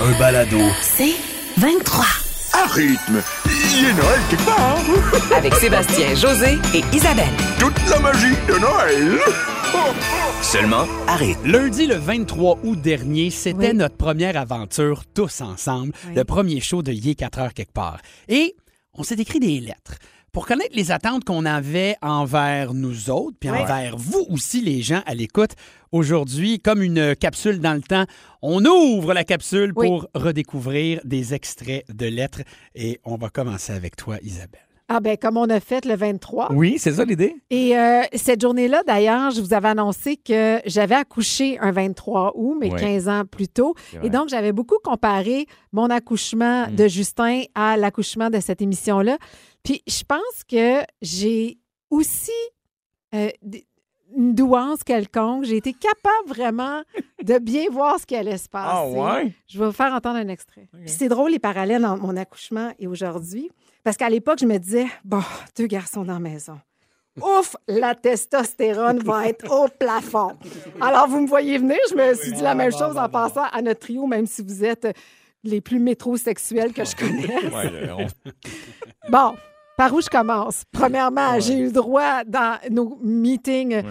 Un balado. C'est 23. À rythme. Il est Noël quelque part. avec Sébastien, José et Isabelle. Toute la magie de Noël. Seulement à rythme. Lundi le 23 août dernier, c'était Oui. notre première aventure tous ensemble, Oui. le premier show de Yé 4 heures quelque part. Et on s'est écrit des lettres pour connaître les attentes qu'on avait envers nous autres, puis envers vous aussi, les gens à l'écoute. Aujourd'hui, comme une capsule dans le temps, on ouvre la capsule Oui. pour redécouvrir des extraits de lettres. Et on va commencer avec toi, Isabelle. Ah ben comme on a fait le 23. Oui, c'est ça l'idée. Et euh, cette journée-là, d'ailleurs, je vous avais annoncé que j'avais accouché un 23 août, mais Ouais. 15 ans plus tôt. Et donc, j'avais beaucoup comparé mon accouchement Mm. de Justin à l'accouchement de cette émission-là. Puis je pense que j'ai aussi euh, une douance quelconque. J'ai été capable vraiment de bien voir ce qui allait se passer. Ah ouais? Je vais vous faire entendre un extrait. Puis c'est drôle les parallèles entre mon accouchement et aujourd'hui. Parce qu'à l'époque, je me disais, bon, deux garçons dans la maison. Ouf, la testostérone va être au plafond. Alors, vous me voyez venir, je me suis dit la même chose en passant à notre trio, même si vous êtes les plus métrosexuels que je connaisse. Bon, par où je commence? Premièrement, j'ai eu le droit dans nos meetings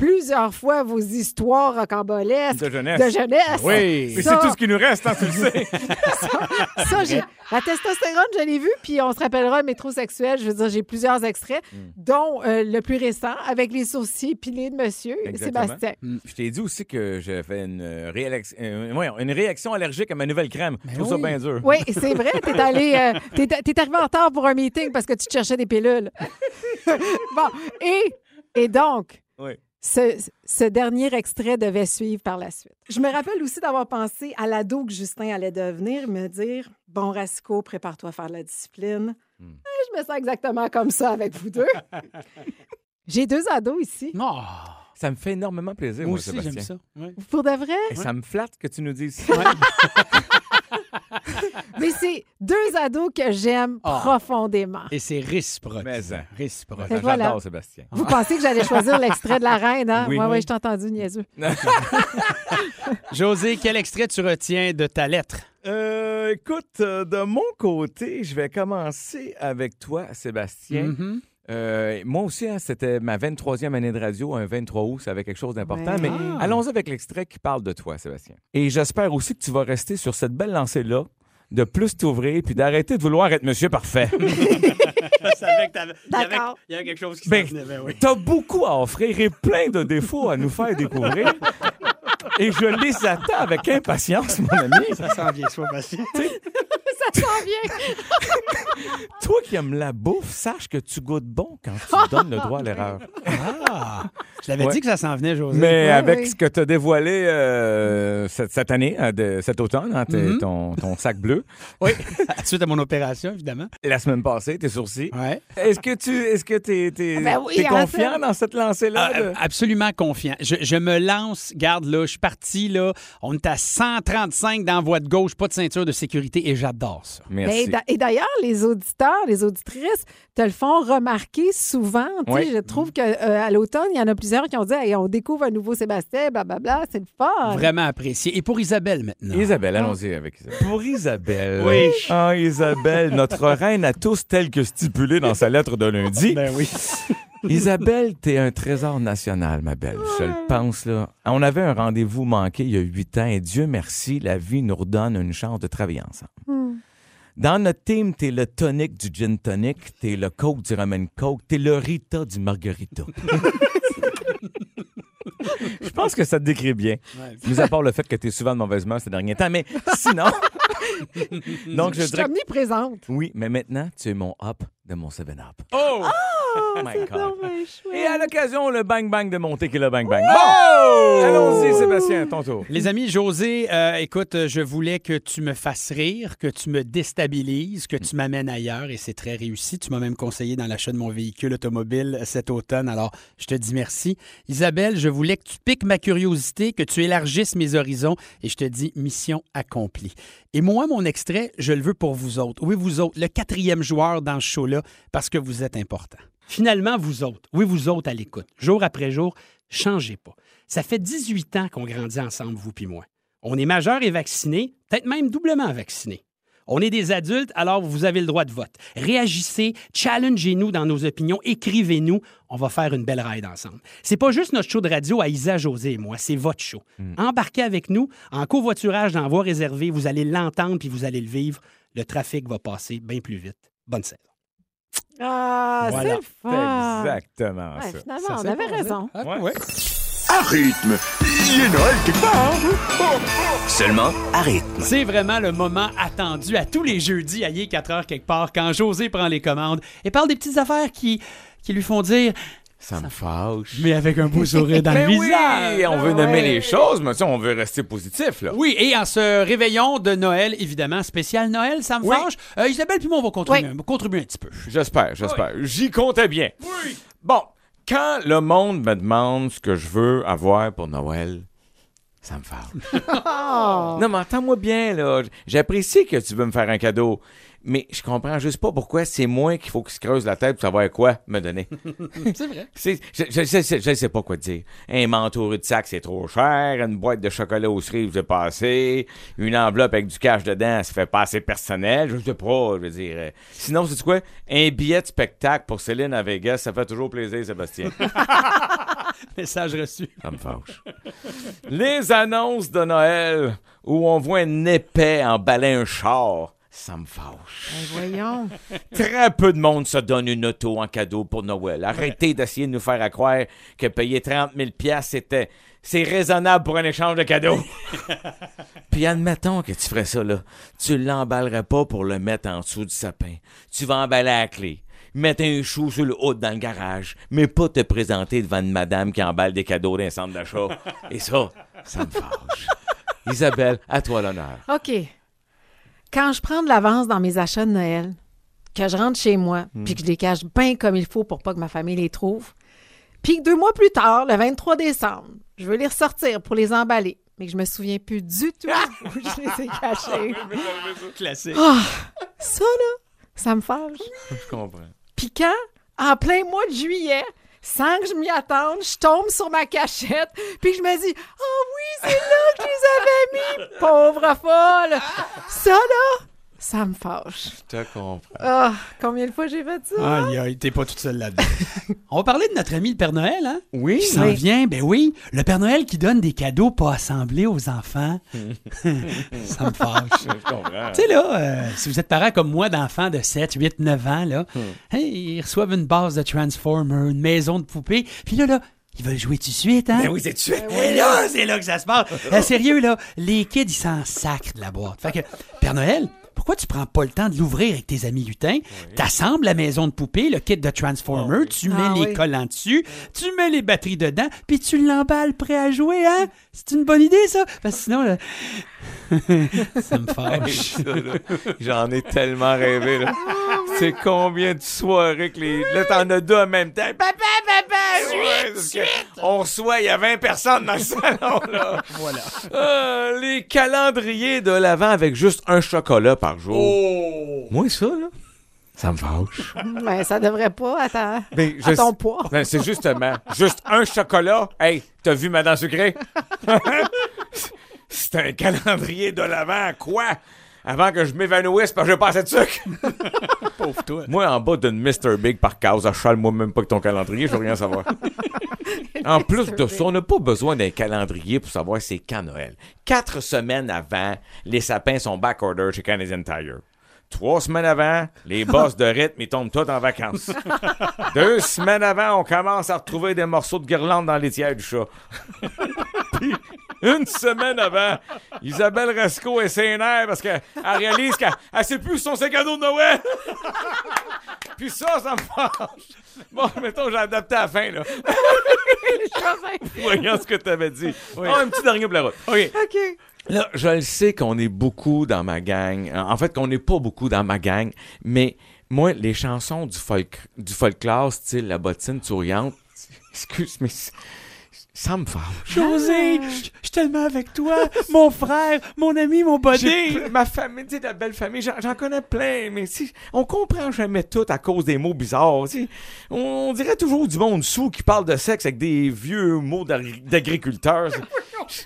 plusieurs fois vos histoires rocambolesques De jeunesse. de jeunesse. Oui. Mais c'est tout ce qui nous reste, hein, tu le sais. Ça, j'ai... La testostérone, je l'ai vu, puis on se rappellera métrosexuel. Je veux dire, j'ai plusieurs extraits, Hmm. dont euh, le plus récent, avec les sourcils épilés de monsieur Exactement. Sébastien. Je t'ai dit aussi que j'avais une, euh, euh, une réaction allergique à ma nouvelle crème. Je trouve ça bien dur. Oui, c'est vrai, t'es allé, euh, t'es, t'es arrivé en retard pour un meeting parce que tu te cherchais des pilules. bon, et, et donc, Oui. Ce, ce dernier extrait devait suivre par la suite. Je me rappelle aussi d'avoir pensé à l'ado que Justin allait devenir, me dire Bon, Rasico, prépare-toi à faire de la discipline. Hmm. Et je me sens exactement comme ça avec vous deux. J'ai deux ados ici. Oh, Ça me fait énormément plaisir, moi moi, aussi, Sébastien. j'aime ça. Pour de vrai? Et ça me flatte que tu nous dises ça. Mais c'est deux ados que j'aime Ah. profondément. Et c'est réciproque. Mais, hein. Réciproque. Et voilà. J'adore Sébastien. Vous pensez que j'allais choisir l'extrait de la reine, hein? Oui. Oui, oui, Oui. je t'ai entendu, niaiseux. José, quel extrait tu retiens de ta lettre? Euh, écoute, euh, de mon côté, je vais commencer avec toi, Sébastien. Mhm. Euh, moi aussi, hein, c'était ma 23e année de radio, un 23 août, ça avait quelque chose d'important. Ouais. Mais Ah. allons-y avec l'extrait qui parle de toi, Sébastien. Et j'espère aussi que tu vas rester sur cette belle lancée-là, de plus t'ouvrir, puis d'arrêter de vouloir être monsieur parfait. Je savais que t'avais- il y avait- D'accord. Il y avait quelque chose qui Ben, venait, ben oui. T'as beaucoup à offrir et plein de défauts à nous faire découvrir. Et je les attends avec impatience, mon ami. Ça s'en vient, sois patient. Ça s'en vient. Toi qui aimes la bouffe, sache que tu goûtes bon quand tu donnes le droit à l'erreur. Ah! Je l'avais Ouais. dit que ça s'en venait, José. Mais avec ce que tu as dévoilé euh, cette, cette année, euh, de, cet automne, hein, Mhm. ton, ton sac bleu, Oui, suite à mon opération, évidemment. la semaine passée, tes sourcils, Ouais. est-ce que tu est-ce que t'es, t'es- Ben oui, confiant dans cette lancée-là? Ah, de- euh, absolument confiant. Je, je me lance, garde là, je suis parti là, on est à 135 dans la voie de gauche, pas de ceinture de sécurité et j'adore ça. Merci. Ben, et d'ailleurs, les auditeurs, les auditrices te le font remarquer souvent. Oui. Je trouve qu'à l'automne, il y en a plusieurs qui ont dit Hey, on découvre un nouveau Sébastien, blablabla, c'est le fun. Vraiment apprécié. Et pour Isabelle maintenant. Isabelle, allons-y avec Isabelle. Pour Isabelle. Oui. Ah, Isabelle, notre reine à tous telle que stipulée dans sa lettre de lundi. Ben oui. Isabelle, t'es un trésor national, ma belle. Je le pense, là. On avait un rendez-vous manqué il y a huit ans et Dieu merci, la vie nous redonne une chance de travailler ensemble. Dans notre team, t'es le tonic du gin tonic, t'es le coke du ramen coke, t'es le Rita du margarita. Je pense que ça te décrit bien. Mis à part le fait que t'es souvent de mauvaise humeur ces derniers temps, mais sinon. Donc, je Je suis dirais. omniprésente. Oui, mais maintenant, tu es mon up de mon 7-up. Oh! Oh my God. donc bien chouette. Et à l'occasion, le bang bang de monter qui est le bang bang. Bon! Allons-y, Sébastien, ton tour. Les amis, José, euh, écoute, euh, je voulais que tu me fasses rire, que tu me déstabilises, que tu m'amènes ailleurs et c'est très réussi. Tu m'as même conseillé dans l'achat de mon véhicule automobile cet automne, alors je te dis merci. Isabelle, je voulais que tu piques ma curiosité, que tu élargisses mes horizons et je te dis mission accomplie. Et moi, mon extrait, je le veux pour vous autres. Oui, vous autres, le quatrième joueur dans ce show-là, parce que vous êtes important. Finalement, vous autres, oui, vous autres à l'écoute, jour après jour, changez pas. Ça fait 18 ans qu'on grandit ensemble, vous puis moi. On est majeur et vacciné, peut-être même doublement vacciné. On est des adultes, alors vous avez le droit de vote. Réagissez, challengez-nous dans nos opinions, écrivez-nous. On va faire une belle ride ensemble. C'est pas juste notre show de radio à Isa, José et moi, c'est votre show. Embarquez avec nous en covoiturage dans voie réservée. Vous allez l'entendre puis vous allez le vivre. Le trafic va passer bien plus vite. Bonne saison. Ah, Voilà. c'est le fun. Exactement Ouais, ça. finalement, Ça on avait passé. raison. Ah, Ouais. ouais. À rythme, il est Noël quelque part. Seulement à rythme. C'est vraiment le moment attendu à tous les jeudis à 4 heures quelque part quand José prend les commandes et parle des petites affaires qui, qui lui font dire Ça me fâche. mais avec un beau sourire dans le Ben oui, visage. on veut nommer les choses, mais tu sais, on veut rester positif, là. Oui, et en ce réveillon de Noël, évidemment, spécial Noël, ça me Oui. fâche. Euh, Isabelle puis moi, on va contribuer, contribuer un petit peu. J'espère, j'espère. J'y comptais bien. Oui. Bon, quand le monde me demande ce que je veux avoir pour Noël, ça me fâche. Non, mais entends-moi bien, là. J'apprécie que tu veux me faire un cadeau, mais je comprends juste pas pourquoi c'est moi qu'il faut qu'il se creuse la tête pour savoir quoi me donner. C'est vrai. Je, je, je, je- je sais pas quoi te dire. Un manteau de sac, c'est trop cher. Une boîte de chocolat aux cerises, c'est pas assez. Une enveloppe avec du cash dedans, ça fait pas assez personnel. Je sais pas, je veux dire. euh. Sinon, c'est quoi? Un billet de spectacle pour Céline à Vegas, ça fait toujours plaisir, Sébastien. Message reçu. Ça me fâche. Les annonces de Noël où on voit un épais emballer un char, ça me fâche. Ben, voyons. Très peu de monde se donne une auto en cadeau pour Noël. Arrêtez d'essayer de nous faire à croire que payer 30 000 piastres, c'était c'est raisonnable pour un échange de cadeaux. Puis admettons que tu ferais ça là, tu l'emballerais pas pour le mettre en dessous du sapin. Tu vas emballer à la clé. Mettre un chou sur le haut dans le garage, mais pas te présenter devant une madame qui emballe des cadeaux d'un centre d'achat. Et ça, ça me fâche. Isabelle, à toi l'honneur. OK. Quand je prends de l'avance dans mes achats de Noël, que je rentre chez moi, puis que je les cache bien comme il faut pour pas que ma famille les trouve, puis que deux mois plus tard, le 23 décembre, je veux les ressortir pour les emballer, mais que je me souviens plus du tout où je les ai cachés. Classique. Ah, ça, là, ça me fâche. Je comprends. Puis quand, en plein mois de juillet, sans que je m'y attende, je tombe sur ma cachette, puis je me dis « Oh oui, c'est là que je les avais mis! Pauvre folle! » Ça, là, ça me fâche. Je te comprends. Ah, combien de fois j'ai fait ça? Aïe, aïe, t'es pas toute seule là-dedans. On va parler de notre ami le Père Noël, hein? Oui. Qui s'en Oui. vient, ben oui. Le Père Noël qui donne des cadeaux pas assemblés aux enfants. ça me fâche. Je comprends. Tu sais, là, euh, si vous êtes parent comme moi d'enfants de 7, 8, 9 ans, là, hey, ils reçoivent une base de Transformer, une maison de poupées, puis là, là, ils veulent jouer tout de suite, hein? Ben oui, c'est de suite. Et là, c'est là que ça se passe. Euh, sérieux, là, les kids, ils s'en sacrent de la boîte. Fait que, Père Noël, pourquoi tu prends pas le temps de l'ouvrir avec tes amis lutins? T'assembles la maison de poupée, le kit de Transformer, tu mets Ah les oui. collants dessus, tu mets les batteries dedans, puis tu l'emballes prêt à jouer, hein? C'est une bonne idée, ça? Parce que sinon, là, ça me fâche. J'en ai tellement rêvé. Là. C'est combien de soirées que les. Là, t'en as deux en même temps. Papa, papa, ouais, parce que On reçoit, il y a 20 personnes dans le salon. Là. Voilà. Euh, les calendriers de l'avant avec juste un chocolat par jour. Oh! Moi, ça, là, ça me fâche. Ben, ça devrait pas à, ta- Ben, à ton poids. Ben, c'est justement, juste un chocolat. Hey, t'as vu ma dent sucrée? c'est un calendrier de l'avant, quoi? Avant que je m'évanouisse parce que j'ai pas assez de sucre. Pauvre toi. Moi, en bas d'une Mr. Big par cause, achale moi même pas que ton calendrier, je veux rien savoir. en plus de ça, on n'a pas besoin d'un calendrier pour savoir c'est quand Noël. Quatre semaines avant, les sapins sont back-order chez Canadian Tire. Trois semaines avant, les boss de rythme, ils tombent tous en vacances. Deux semaines avant, on commence à retrouver des morceaux de guirlande dans les tiers du chat. Puis, Une semaine avant, Isabelle Rasco est sénère parce qu'elle réalise qu'elle ne sait plus où sont ses cadeaux de Noël. Puis ça, ça me fâche. Bon, mettons, j'ai adapté à la fin, là. Voyons ce que tu avais dit. Ah, un petit dernier pour la route. OK. OK. Là, je le sais qu'on est beaucoup dans ma gang. En fait, qu'on n'est pas beaucoup dans ma gang, mais moi, les chansons du folk, du folklore, style La bottine souriante, excuse, mais ça me fâche. José, je je suis tellement avec toi, mon frère, mon ami, mon ple- ma famille, tu sais, la belle famille, j'en connais plein, mais si, on comprend jamais tout à cause des mots bizarres. tu sais. On, dirait toujours du monde sous qui parle de sexe avec des vieux mots d'agri- d'agriculteurs.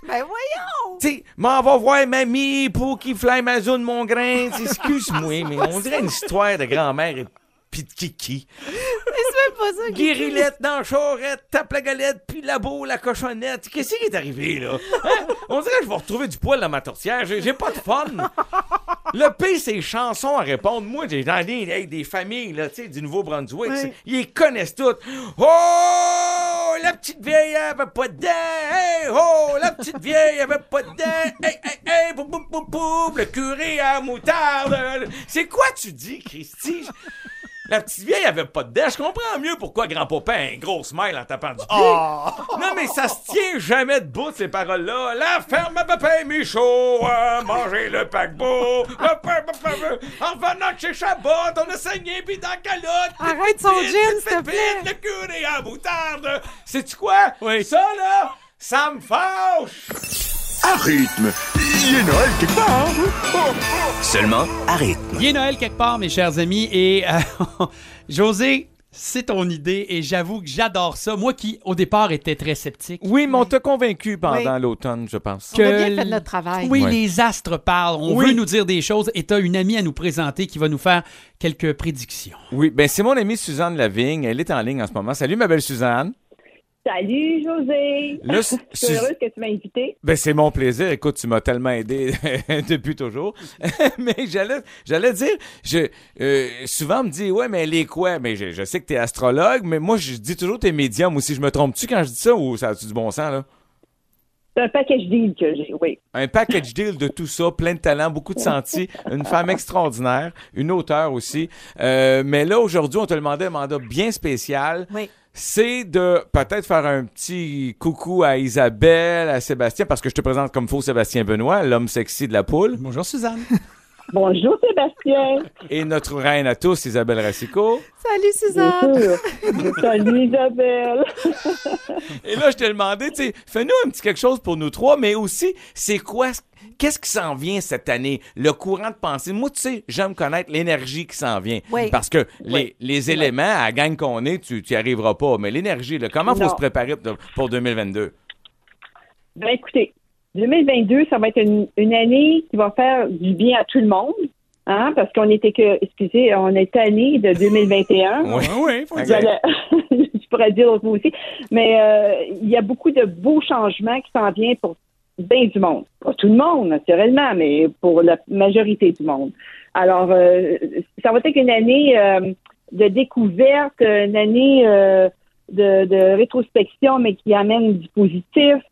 Ben voyons! Tu sais, m'en va voir mamie pour qu'il fly ma zone mon grain. Excuse-moi, mais on dirait une histoire de grand-mère et pis de kiki. C'est même pas ça. Guérilette dans tape la galette, puis la boue, la cochonnette. Qu'est-ce qui est arrivé, là? Hein? On dirait que je vais retrouver du poil dans ma tourtière. J'ai pas de fun. Le pire, c'est les chansons à répondre. Moi, j'ai dans des, hey, des familles, là, tu sais, du Nouveau-Brunswick. C'est- Ils les connaissent toutes. Oh, la petite vieille avait pas de dents. Hey, oh, la petite vieille avait pas de dents. Hey, hey, hey, boum, boum, boum, boum, le curé à moutarde. C'est quoi tu dis, Christy? La petite vieille avait pas de dents. Je comprends mieux pourquoi grand-papa a un gros smile en tapant du pied. Non, mais ça se tient jamais debout, ces paroles-là. La ferme à papa Michaud a mangé le paquebot. Le pa- pa- pa- pa- En revenant de chez Chabot, on a saigné pis dans la calotte. Arrête son vite, s'il te plaît. Le curé à moutarde. Sais-tu quoi? Oui. Ça, là, ça me fâche. À rythme, il est Noël quelque part. Seulement à rythme. Il est Noël quelque part, mes chers amis. Et euh, José, c'est ton idée et j'avoue que j'adore ça. Moi qui, au départ, était très sceptique. Oui, mais on t'a convaincu pendant Oui. l'automne, je pense. On a bien que fait notre travail. Oui, les astres parlent. On Oui. veut nous dire des choses et tu as une amie à nous présenter qui va nous faire quelques prédictions. Oui, ben c'est mon amie Suzanne Lavigne. Elle est en ligne en ce moment. Salut, ma belle Suzanne. Salut, José. Là, Je suis heureuse que tu m'as invité. Ben, c'est mon plaisir. Écoute, tu m'as tellement aidé depuis toujours. mais j'allais, j'allais dire, je, euh, souvent on me dit, ouais, mais elle est quoi? Mais je, je sais que t'es astrologue, mais moi, je dis toujours t'es médium aussi. Je me trompe-tu quand je dis ça ou ça a-tu du bon sens, là? C'est un package deal que j'ai, oui. Un package deal de tout ça, plein de talent, beaucoup de senti, une femme extraordinaire, une auteure aussi. Euh, mais là, aujourd'hui, on te demandait un mandat bien spécial. Oui. C'est de peut-être faire un petit coucou à Isabelle, à Sébastien, parce que je te présente comme faux Sébastien Benoît, l'homme sexy de la poule, Bonjour, Suzanne. Bonjour, Sébastien. et notre reine à tous, Isabelle Racicot. Salut, Suzanne. Salut, Isabelle. Et là, je t'ai demandé, tu sais, fais-nous un petit quelque chose pour nous trois, mais aussi, c'est quoi, qu'est-ce qui s'en vient cette année? Le courant de pensée. Moi, tu sais, j'aime connaître l'énergie qui s'en vient. Oui. Parce que les, les éléments, à la gang qu'on est, tu n'y arriveras pas. Mais l'énergie, comment faut Non. se préparer pour- pour 2022? Ben, écoutez, 2022, ça va être une, une année qui va faire du bien à tout le monde. Hein, parce qu'on était que, excusez, on est année de 2021. Oui, oui, faut. J'allais- je pourrais dire autre aussi. Mais euh, il y a beaucoup de beaux changements qui s'en viennent pour bien du monde. Pas tout le monde, naturellement, mais pour la majorité du monde. Alors, euh, ça va être une année euh, de découverte, une année euh, de, de rétrospection, mais qui amène du positif.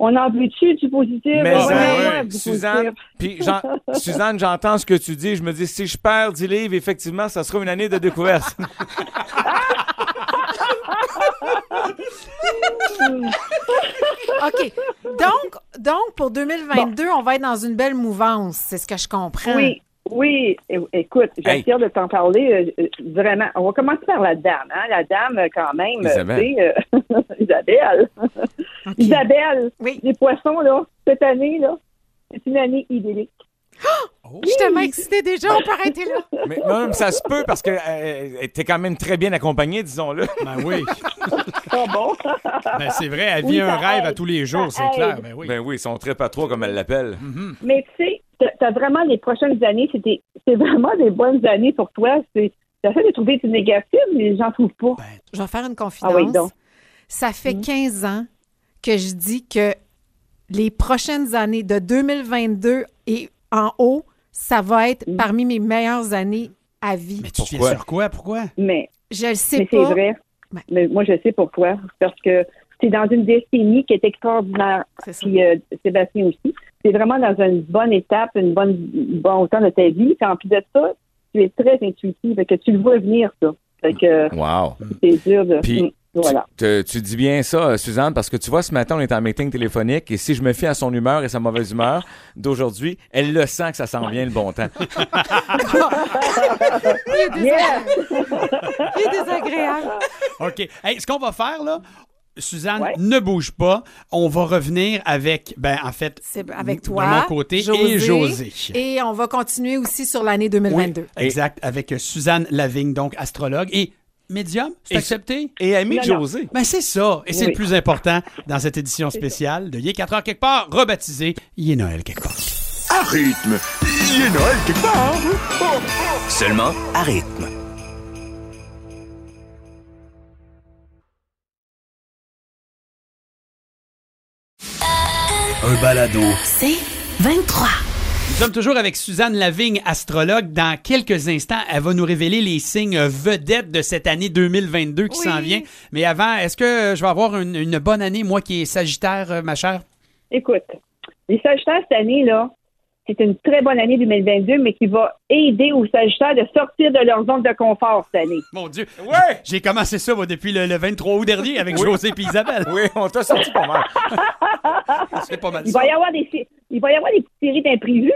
On en veut-tu du positif? Mais Ouais, ça, ouais, ouais. du Suzanne, positif. puis Suzanne, j'entends ce que tu dis. Je me dis, si je perds 10 livres, effectivement, ça sera une année de découverte. OK. Donc, donc, pour 2022, on va être dans une belle mouvance. C'est ce que je comprends. Oui, oui. Écoute, j'ai Hey. hâte de t'en parler. euh, euh, vraiment. On va commencer par la dame. Hein? La dame, euh, quand même. Isabelle. euh, Isabelle. Oui. les poissons, là, cette année, là, c'est une année idyllique. Je suis tellement excitée déjà. On peut arrêter là. mais non, mais ça se peut parce que euh, t'es quand même très bien accompagné, disons-le. Ben oui. Ah bon? Ben, c'est vrai, elle vit un rêve à tous les jours, Ça c'est clair. Ben oui. Ben oui, ils sont très pas trop, comme elle l'appelle. Mais tu sais, t'as- t'as vraiment les prochaines années, c'est vraiment des bonnes années pour toi. C'est T'essaies de trouver du négatif, mais j'en trouve pas. Je vais faire une confidence. Ah oui, donc. Ça fait 15 ans que je dis que les prochaines années de 2022 et en haut, ça va être parmi mes meilleures années à vie. Mais tu Pourquoi? sur quoi? Pourquoi? Mais Je le sais Mais c'est vrai. Ouais. Mais moi, je sais pourquoi. Parce que C'est dans une décennie qui est extraordinaire. Puis euh, Sébastien aussi. C'est vraiment dans une bonne étape, une bonne bon temps de ta vie. Puis en plus de ça, tu es très intuitif, fait que tu le vois venir, ça. Fait que Wow. c'est dur de. Puis, Mm, voilà. Tu, tu dis bien ça, Suzanne, parce que tu vois, ce matin, on est en meeting téléphonique et si je me fie à son humeur et sa mauvaise humeur d'aujourd'hui, elle le sent que ça s'en vient le bon temps. Il est, désagréable. Il est désagréable. OK. Hey, ce qu'on va faire, là, Suzanne, Ouais. ne bouge pas. On va revenir avec, ben, en fait, C'est avec de toi. mon côté et José. Et on va continuer aussi sur l'année 2022. Oui, exact, avec euh, Suzanne Lavigne, donc astrologue. Et médium, c'est accepté? Et ami de. José. Ben c'est ça, et c'est le plus important dans cette édition spéciale de Yé 4 heures quelque part, rebaptisé Yé Noël quelque part. À rythme. Est Noël quelque part. Seulement à rythme. Un balado. C'est 23. Nous sommes toujours avec Suzanne Lavigne, astrologue. Dans quelques instants, elle va nous révéler les signes vedettes de cette année 2022 qui Oui. s'en vient. Mais avant, est-ce que je vais avoir une, une bonne année, moi qui est Sagittaire, euh, ma chère? Écoute, les Sagittaires cette année, là, c'est une très bonne année 2022, mais qui va aider aux Sagittaires de sortir de leur zone de confort cette année. Mon Dieu. Ouais! J'ai commencé ça moi, depuis le, le 23 août dernier avec José et Isabelle. Oui, on t'a sorti pas mal. C'est pas mal Il ça. va y avoir des, il va y avoir des petites séries d'imprévus,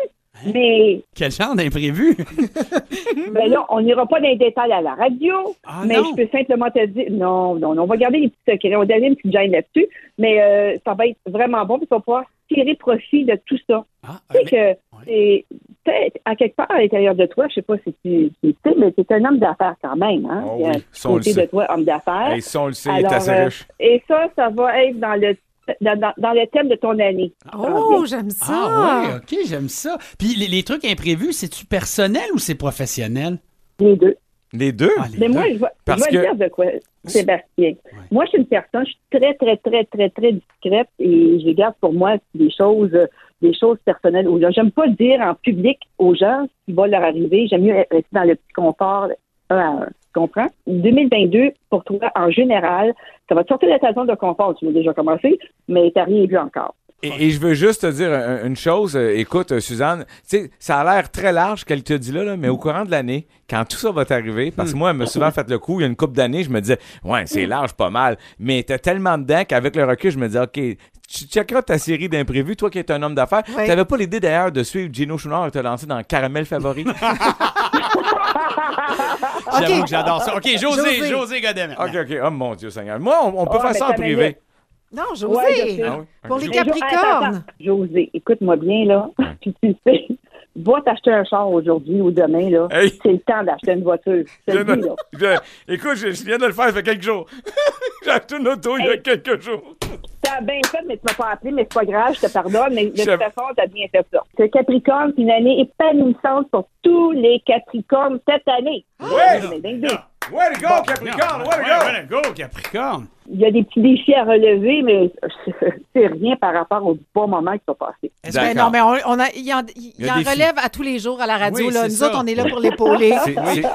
mais Quel genre d'imprévu? ben là, on n'ira pas dans les détails à la radio, Ah, mais non. je peux simplement te dire, non, non, non, on va garder les petits secrets, on va donner une petite gêne là-dessus, mais euh, ça va être vraiment bon, puis on va pouvoir tirer profit de tout ça. Ah, Tu sais mais- que c'est peut-être à quelque part à l'intérieur de toi, je sais pas si tu, tu sais, mais tu es un homme d'affaires quand même, hein? Oh Il oui, un ça, on le côté sait. de toi, homme d'affaires. Hey, ça, on le sait, il est Alors, assez euh, riche. et ça, ça va être dans le dans, dans- dans le thème de ton année. Oh, j'aime ça. Ah oui, OK, j'aime ça. Puis les, les trucs imprévus, c'est-tu personnel ou c'est professionnel? Les deux. Les deux? Ah, les Mais deux. moi, je vais, je Parce vais que- dire de quoi, Sébastien. Moi, je suis une personne, je suis très, très, très, très, très discrète et je garde pour moi des choses, des choses personnelles aux gens. J'aime pas dire en public aux gens ce qui va leur arriver. J'aime mieux rester dans le petit confort un à un. Tu comprends? 2022, pour toi, en général, ça va te sortir de ta zone de confort. Tu l'as déjà commencé, mais t'as rien vu encore. Et, et je veux juste te dire un- une chose. euh, écoute, euh, Suzanne, tu sais, ça a l'air très large qu'elle te dit là, là, mais au courant de l'année, quand tout ça va t'arriver, parce que moi, elle m'a souvent fait le coup, il y a une couple d'années, je me disais, ouais, c'est large, pas mal. Mais t'as tellement dedans qu'avec le recul, je me disais, OK, tu checkeras ta série d'imprévus, toi qui es un homme d'affaires. Oui. T'avais pas l'idée d'ailleurs de suivre Gino Chouinard et te lancer dans Caramel Favori? J'avoue que j'adore ça. OK, José, José. José. OK, OK. Oh mon Dieu Seigneur. Moi, on, on peut Oh, faire ça en privé. Non, José. Ah oui? Pour les Mais Jo- attends, Capricornes. attends. José, écoute-moi bien, là. Puis tu sais, va t'acheter un char aujourd'hui ou demain, là. Hey. C'est le temps d'acheter une voiture. Je le dis, là. écoute, je, je viens de le faire, ça fait quelques jours. J'ai acheté une auto il y a quelques jours. T'as bien fait, mais tu m'as pas appelé, mais c'est pas grave, je te pardonne, mais de Je- toute façon, t'as bien fait ça. C'est Capricorne, c'est une année épanouissante pour tous les Capricornes cette année. Ouais. 2022. Way to go, Capricorne! Way to go! Ouais, go, Capricorne. Il y a des petits défis à relever, mais c'est rien par rapport aux bons moments qui sont passés. Ben non, mais on, on a, il en, il Il y a en des relève à tous les jours à la radio. Oui, là. Nous ça. autres, on est là pour l'épauler.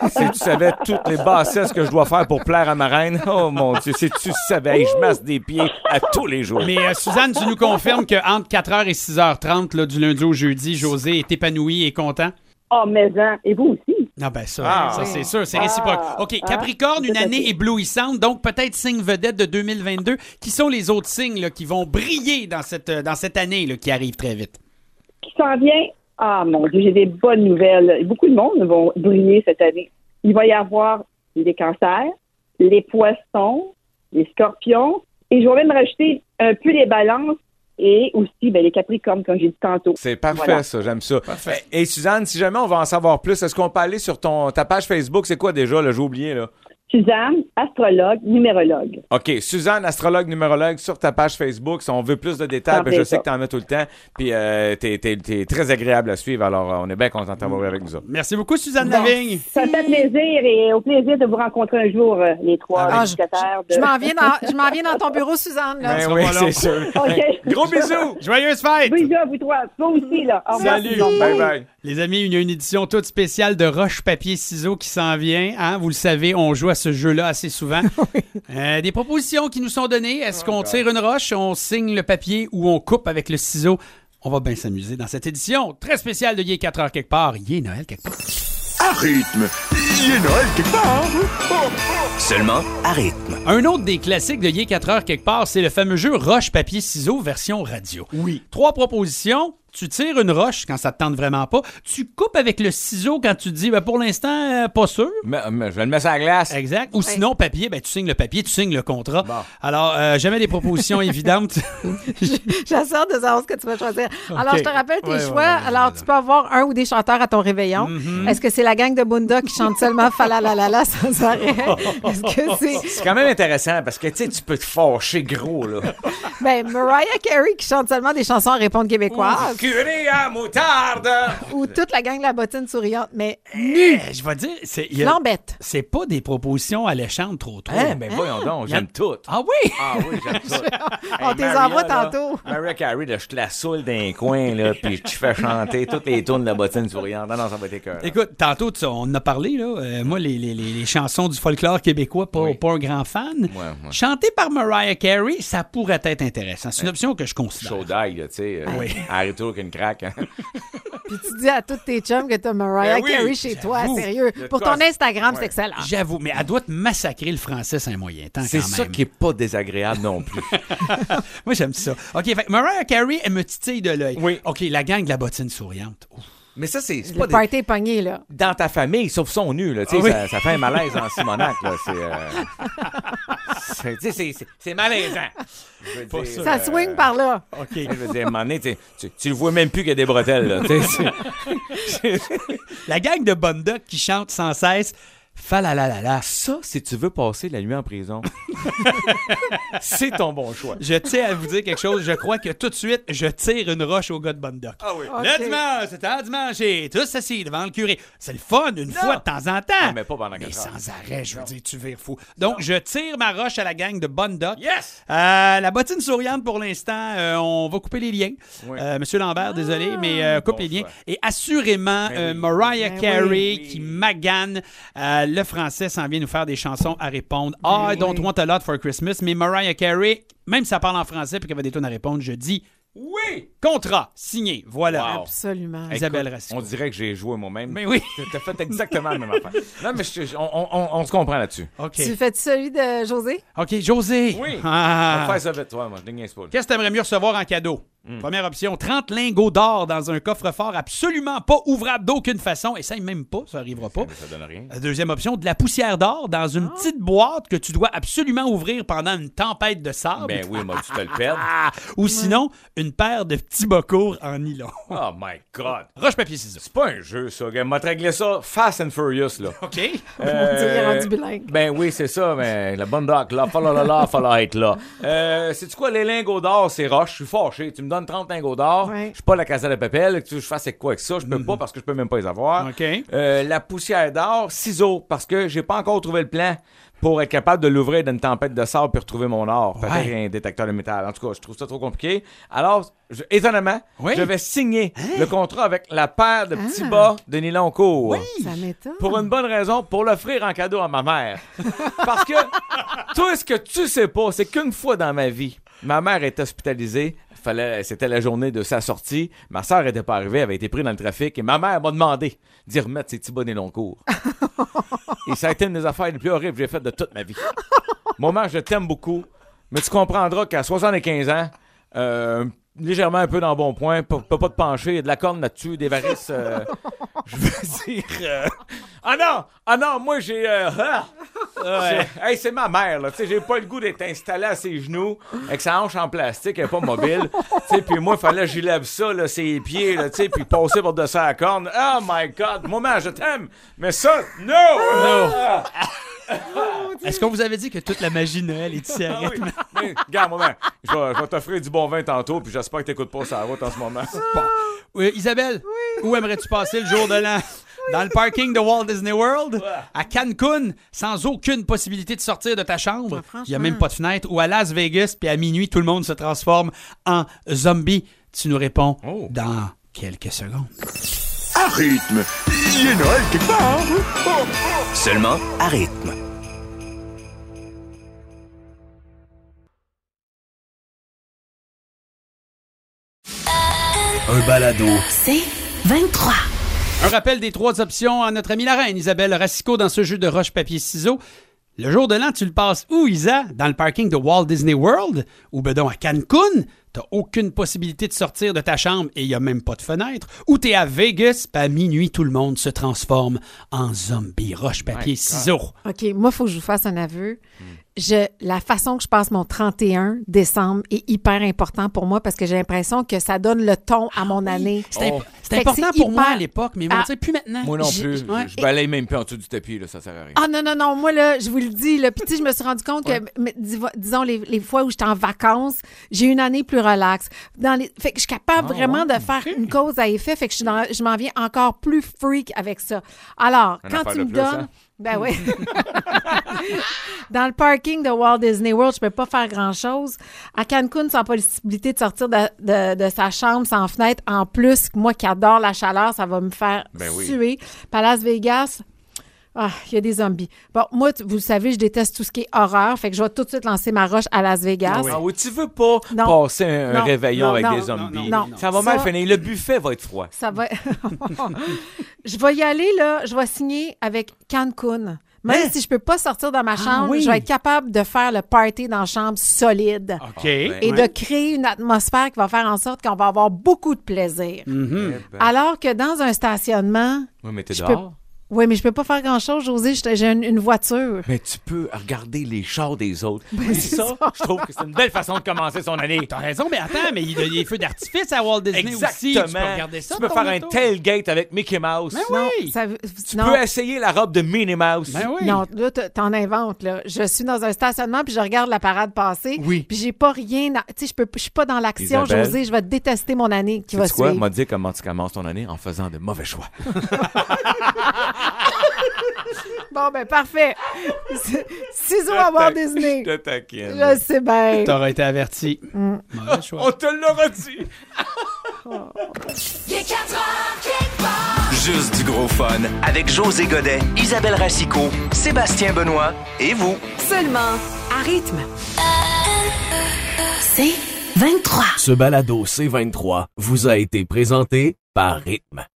Si tu savais toutes les bassesses que je dois faire pour plaire à ma reine, oh mon Dieu, si tu savais, je masse des pieds à tous les jours. Mais euh, Suzanne, tu nous confirmes qu'entre 4h et 6h30, là, du lundi au jeudi, José est épanoui et content? Oh, mais hein, et vous aussi? Non, ben ça, Ah. ça c'est sûr, c'est réciproque. Ah. OK, Ah. Capricorne, une année éblouissante, donc peut-être signe vedette de 2022. Qui sont les autres signes là, qui vont briller dans cette, euh, dans cette année là, qui arrive très vite? Qui s'en vient? Ah, mon Dieu, j'ai des bonnes nouvelles. Beaucoup de monde vont briller cette année. Il va y avoir les cancers, les poissons, les scorpions, et je vais même rajouter un peu les balances et aussi ben, les capricornes, comme j'ai dit tantôt. C'est parfait, Voilà. ça, j'aime ça. Et, et Suzanne, si jamais on va en savoir plus, est-ce qu'on peut aller sur ton, ta page Facebook? C'est quoi déjà, là? J'ai oublié, là. Suzanne, astrologue, numérologue. OK, Suzanne, astrologue, numérologue, sur ta page Facebook. Si on veut plus de détails, ben, je sais ça. que tu en as tout le temps. Puis euh, t'es, t'es- t'es très agréable à suivre, alors euh, on est bien content de t'avoir avec nous autres. Merci beaucoup, Suzanne Bon. Lavigne. Ça me fait plaisir et au plaisir de vous rencontrer un jour, euh, les trois Ah, je- éducateurs. de- Je m'en viens dans, viens ton bureau, Suzanne. Là. Ben sera oui, c'est sûr. OK. Gros bisous! Joyeuse fête! Bisous à vous trois. Toi aussi, là. Au revoir, Salut. tout le monde. Bye bye. Les amis, il y a une édition toute spéciale de Roche Papier Ciseaux qui s'en vient. Hein? Vous le savez, on joue à ce jeu-là assez souvent. Euh, des propositions qui nous sont données. Est-ce qu'on tire une roche, on signe le papier ou on coupe avec le ciseau? On va bien s'amuser dans cette édition très spéciale de Yé 4 heures quelque part. Yé Noël quelque part. À rythme, est Noël quelque part. Seulement à rythme. Un autre des classiques de Yé 4 heures quelque part, c'est le fameux jeu Roche, Papier, Ciseaux version radio. Oui. Trois propositions. Tu tires une roche quand ça te tente vraiment pas. Tu coupes avec le ciseau quand tu dis, ben, pour l'instant, euh, pas sûr. Mais, mais je vais le mettre sur la glace. Exact. Ou sinon, papier, ben, tu signes le papier, tu signes le contrat. Bon. Alors, euh, jamais des propositions évidentes. J'assure de savoir ce que tu vas choisir. Alors, je te rappelle tes Ouais, ouais, choix. ouais, Alors, tu peux avoir un ou des chanteurs à ton réveillon. Mm-hmm. Est-ce que c'est la gang de Bunda qui chante seulement Falalalala sans arrêt? Est-ce que c'est C'est quand même intéressant parce que tu sais, tu peux te fâcher gros, là. ben, Mariah Carey qui chante seulement des chansons à répondre québécoises? Curé à moutarde! Ou toute la gang de la bottine souriante, mais Eh, je vais dire, c'est il y a- flambette. c'est pas des propositions alléchantes trop trop. Hein, ben voyons donc, j'aime tout. Ah oui? Ah oui, j'aime tout. On t'es envoie tantôt. Mariah Carey, là, je te la saoule d'un coin, là, puis je te fais chanter toutes les tunes de la bottine souriante. Non, non, ça va être écœurant. Écoute, tantôt, tu- on en a parlé, là. Euh, moi, les, les- les- les chansons du folklore québécois, pas, Oui. pas un grand fan. ouais. Chantées par Mariah Carey, ça pourrait être intéressant. C'est une option que je considère. Chaud d'ail, là, tu sais. euh, Oui. Qu'une craque. hein. Puis tu dis à tous tes chums que t'as Mariah Ben oui, Carey chez toi, sérieux. Pour ton Instagram, c'est excellent. J'avoue, mais elle doit te massacrer le français, c'est un moyen temps C'est ça qui est pas désagréable non plus. Moi, j'aime ça. OK, fait que Mariah Carey, elle me titille de l'œil. Oui. OK, la gang de la bottine souriante. Ouf. Mais ça, c'est Le pas des- pogné, là. dans ta famille, sauf son nu, là, tu sais, Ah oui. ça, ça fait un malaise en Simonac, là. C'est, euh, c'est, malaisant. Je veux Pas dire, ça. Ça euh, swing par là. OK. Je veux dire, à un moment donné, tu, tu, le vois même plus qu'il y a des bretelles, là. La gang de Bonda qui chante sans cesse Falalalala. Ça, si tu veux passer la nuit en prison, c'est ton bon choix. Je tiens à vous dire quelque chose. Je crois que tout de suite, je tire une roche au gars de Bondoc. Ah oui. OK. Le dimanche, c'est un dimanche, et tous assis devant le curé. C'est le fun, une fois de temps en temps. Ah, mais pas pendant Mais heures. sans arrêt, je veux dire, tu vires fou. Donc, je tire ma roche à la gang de Bondoc. Yes! Euh, la bottine souriante, pour l'instant, euh, on va couper les liens. Oui. Euh, Monsieur Lambert, désolé, mais euh, coupe bon les liens. choix. Et assurément, Ben euh, oui. Mariah Ben Carey oui. qui magane. Le français s'en vient nous faire des chansons à répondre. Ah, I don't oui. want a lot for Christmas. Mais Mariah Carey, même si ça parle en français puis qu'elle va des tonnes à répondre, je dis oui. Contrat signé. Voilà. Wow. Absolument. Isabelle Écoute. On dirait que j'ai joué moi-même. Mais oui. T'as fait exactement la même affaire. Non, mais je- on, on- on- on se comprend là-dessus. OK. Tu fais celui de José? OK, José. Oui. On Ah. va faire ça vite, toi, moi, je pas. Qu'est-ce que tu aimerais mieux recevoir en cadeau? Hmm. Première option, 30 lingots d'or dans un coffre-fort absolument pas ouvrable d'aucune façon. Essaye même pas, ça arrivera pas. Ça donne rien. Deuxième option, de la poussière d'or dans une petite boîte que tu dois absolument ouvrir pendant une tempête de sable. Ben oui, moi, tu te le perds. Ah! Ou sinon, une paire de petits bocours en nylon. Oh my God. Roche, papier, ciseaux. C'est pas un jeu, ça. gars. M'a réglé ça Fast and Furious, là. OK? On dirait rendu bilingue. Ben oui, c'est ça, mais la bonne doc, là, fallait là, fallait être là. Euh, sais-tu quoi, les lingots d'or, c'est roche, je suis fâché. Tu me donnes 30 lingots d'or, Ouais. je suis pas la casa de papel, que tu je fasse quoi avec ça, je peux pas parce que je peux même pas les avoir. Euh, la poussière d'or, ciseaux, parce que j'ai pas encore trouvé le plan pour être capable de l'ouvrir d'une tempête de sable puis retrouver mon or. Peut-être Ouais. un détecteur de métal. En tout cas, je trouve ça trop compliqué. Alors, je- étonnamment, Oui. je vais signer le contrat avec la paire de petits bas de nylon court. Ça m'étonne. Pour une bonne raison, pour l'offrir en cadeau à ma mère. Parce que, toi, ce que tu sais pas, c'est qu'une fois dans ma vie, ma mère est hospitalisée. Fallait, c'était la journée de sa sortie. Ma soeur était pas arrivée, elle avait été prise dans le trafic. Et ma mère m'a demandé d'y remettre ses petits bonnets longs cours. et ça a été une des affaires les plus horribles que j'ai faites de toute ma vie. Maman, je t'aime beaucoup. Mais tu comprendras qu'à 75 ans, euh, légèrement un peu dans le bon point, peut, peut pas te pencher, il y a de la corne là-dessus, des varices. euh, je veux dire. euh, Ah non! Ah non, moi j'ai. euh, ah! C'est- Hey, c'est ma mère, là. Tu sais, j'ai pas le goût d'être installé à ses genoux avec sa hanche en plastique, elle est pas mobile. Tu sais, puis moi, il fallait que j'y lève ça, là, ses pieds, là, tu sais, puis passer par-dessus la corne. Oh my God! Maman, je t'aime! Mais ça, no! Ah! Est-ce qu'on vous avait dit que toute la magie de Noël est ici Ah oui. Mais, regarde, maman, je vais, je vais t'offrir du bon vin tantôt, puis j'espère que t'écoutes pas ça route en ce moment. Oui, Isabelle, où aimerais-tu passer le jour de l'an? Dans le parking de Walt Disney World, à Cancun, sans aucune possibilité de sortir de ta chambre, il n'y a même pas de fenêtre, ou à Las Vegas, puis à minuit, tout le monde se transforme en zombie. Tu nous réponds Oh. dans quelques secondes. À rythme, il est Noël quelque part. Seulement à rythme. Balado. C'est 23. Un rappel des trois options à notre amie la reine Isabelle Racicot dans ce jeu de roche-papier-ciseaux. Le jour de l'an, tu le passes où, Isa? Dans le parking de Walt Disney World? Ou ben donc à Cancun? T'as aucune possibilité de sortir de ta chambre et il n'y a même pas de fenêtre. Ou t'es à Vegas, puis à minuit, tout le monde se transforme en zombie roche-papier-ciseaux. OK, moi, il faut que je vous fasse un aveu. Je, la façon que je passe mon 31 décembre est hyper important pour moi parce que j'ai l'impression que ça donne le ton à mon année. C'était Oh. important pour moi à l'époque, mais Ah. on plus maintenant. Moi non plus. ouais. Je balaye même plus en dessous du tapis, là, ça sert à rien. Ah non, non, non, moi là, je vous le dis, là, puis je me suis rendu compte que, mais, dis- disons, les, les fois où j'étais en vacances, j'ai une année plus Dans les, fait que je suis capable vraiment de faire une cause à effet, fait que je, suis dans- je m'en viens encore plus freak avec ça. Alors, quand tu me plus, donnes... hein? Ben oui. Dans le parking de Walt Disney World, je peux pas faire grand-chose. À Cancun, sans possibilité de sortir de, de- de sa chambre sans fenêtre. En plus, moi qui adore la chaleur, ça va me faire Ben oui. suer. Las Vegas, ah, il y a des zombies. Bon, moi, tu- vous le savez, je déteste tout ce qui est horreur. Fait que je vais tout de suite lancer ma roche à Las Vegas. Ah oui, tu veux pas Non. passer un, Non, réveillon non, avec non, des zombies. non, non. Ça va mal Ça- finir. Le buffet va être froid. Ça va. je vais y aller, là. Je vais signer avec Cancun. Même si je peux pas sortir de ma chambre, Hein? Ah oui. je vais être capable de faire le party dans la chambre solide. OK. ben. Et de créer une atmosphère qui va faire en sorte qu'on va avoir beaucoup de plaisir. Mhm. Eh ben. Alors que dans un stationnement, Oui, mais t'es dehors. Oui, mais je peux pas faire grand-chose, José. J'ai une, une voiture. Mais tu peux regarder les chars des autres. Ben, c'est ça, je trouve que c'est une belle façon de commencer son année. T'as raison, mais attends, mais il y a des feux d'artifice à Walt Disney aussi. Exactement. Tu peux regarder ça. Tu peux faire un tailgate avec Mickey Mouse. Ben Non, oui. ça Tu non. peux essayer la robe de Minnie Mouse. Ben oui. Non, là, t'en inventes, là. Je suis dans un stationnement, puis je regarde la parade passer. Oui. Puis j'ai pas rien... à- Tu sais, je peux- je suis pas dans l'action. José. Je vais détester mon année qui va Tu quoi? suivre. m'a dit comment tu commences ton année en faisant de mauvais choix. Bon, ben, parfait. Ciseaux à Walt Disney. Je te taquine. Je sais bien. T'aurais été averti. Mauvais choix. On te l'aura dit. Juste du gros fun avec José Godet, Isabelle Racicot, Sébastien Benoît et vous. Seulement à rythme. C'est 23. Ce balado C23 vous a été présenté par Rythme.